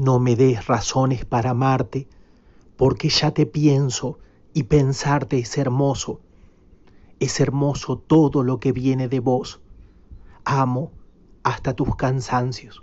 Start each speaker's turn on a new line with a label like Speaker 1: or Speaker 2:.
Speaker 1: No me des razones para amarte, porque ya te pienso y pensarte es hermoso. Es hermoso todo lo que viene de vos. Amo hasta tus cansancios.